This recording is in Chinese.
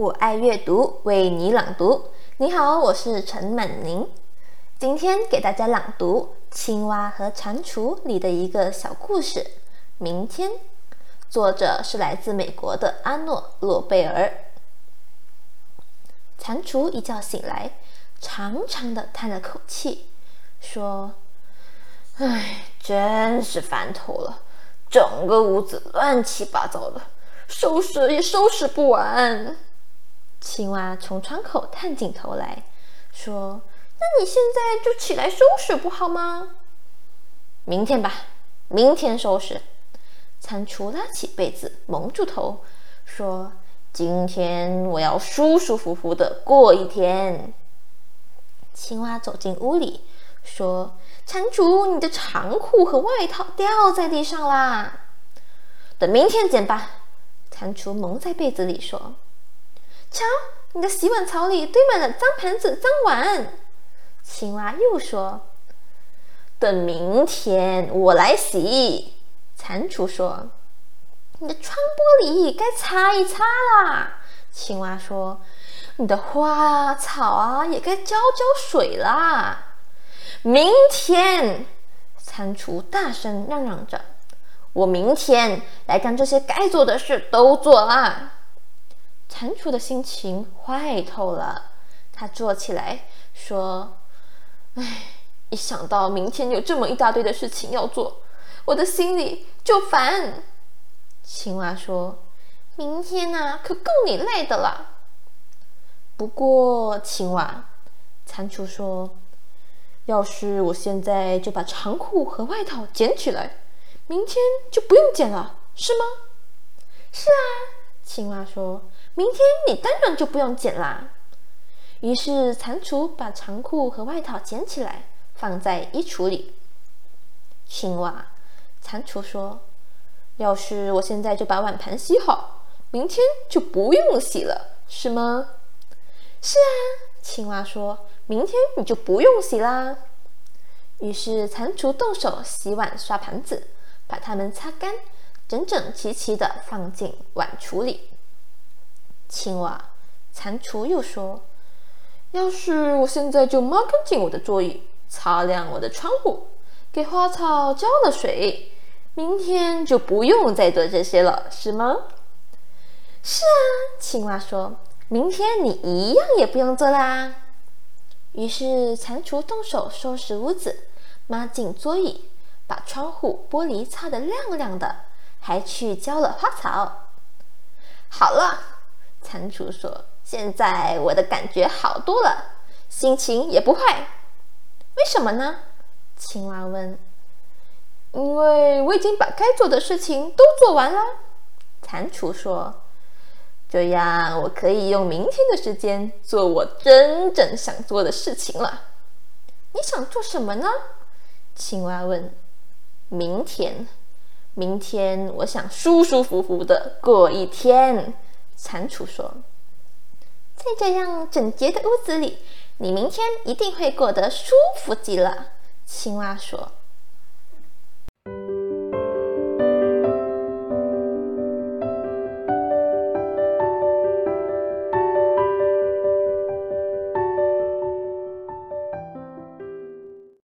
我爱阅读，为你朗读。你好，我是陈满宁。今天给大家朗读《青蛙和蟾蜍》里的一个小故事。明天，作者是来自美国的阿诺·洛贝尔。蟾蜍一觉醒来，长长的叹了口气，说：“唉，真是烦透了，整个屋子乱七八糟的，收拾也收拾不完。”青蛙从窗口探进头来说：“那你现在就起来收拾不好吗？”“明天吧，明天收拾。”蟾蜍拉起被子蒙住头说：“今天我要舒舒服服的过一天。”青蛙走进屋里说：“蟾蜍，你的长裤和外套掉在地上啦，等明天捡吧。”蟾蜍蒙在被子里说。瞧，你的洗碗槽里堆满了脏盘子、脏碗。青蛙又说：“等明天我来洗。”蟾蜍说：“你的窗玻璃该擦一擦啦。”青蛙说：“你的花啊、草啊也该浇浇水啦。”明天，蟾蜍大声嚷嚷着：“我明天来将这些该做的事都做了。”蟾蜍的心情坏透了，他坐起来说：“唉，一想到明天有这么一大堆的事情要做，我的心里就烦。”青蛙说：“明天呢，可够你累的了。”不过，青蛙，蟾蜍说：“要是我现在就把长裤和外套捡起来，明天就不用捡了，是吗？”“是啊。”青蛙说。明天你当然就不用捡啦。于是蟾蜍把长裤和外套捡起来，放在衣橱里。青蛙，蟾蜍说：“要是我现在就把碗盘洗好，明天就不用洗了，是吗？”“是啊。”青蛙说：“明天你就不用洗啦。”于是蟾蜍动手洗碗、刷盘子，把它们擦干，整整齐齐的放进碗橱里。青蛙，蟾蜍又说：“要是我现在就抹干净我的桌椅，擦亮我的窗户，给花草浇了水，明天就不用再做这些了，是吗？”“是啊。”青蛙说，“明天你一样也不用做啦。”于是蟾蜍动手收拾屋子，抹净桌椅，把窗户玻璃擦得亮亮的，还去浇了花草。好了。蟾蜍说：“现在我的感觉好多了，心情也不坏。为什么呢？”青蛙问。“因为我已经把该做的事情都做完了。”蟾蜍说。“这样我可以用明天的时间做我真正想做的事情了。”“你想做什么呢？”青蛙问。“明天，明天我想舒舒服服的过一天。”蟾蜍说：“在这样整洁的屋子里，你明天一定会过得舒服极了。”青蛙说。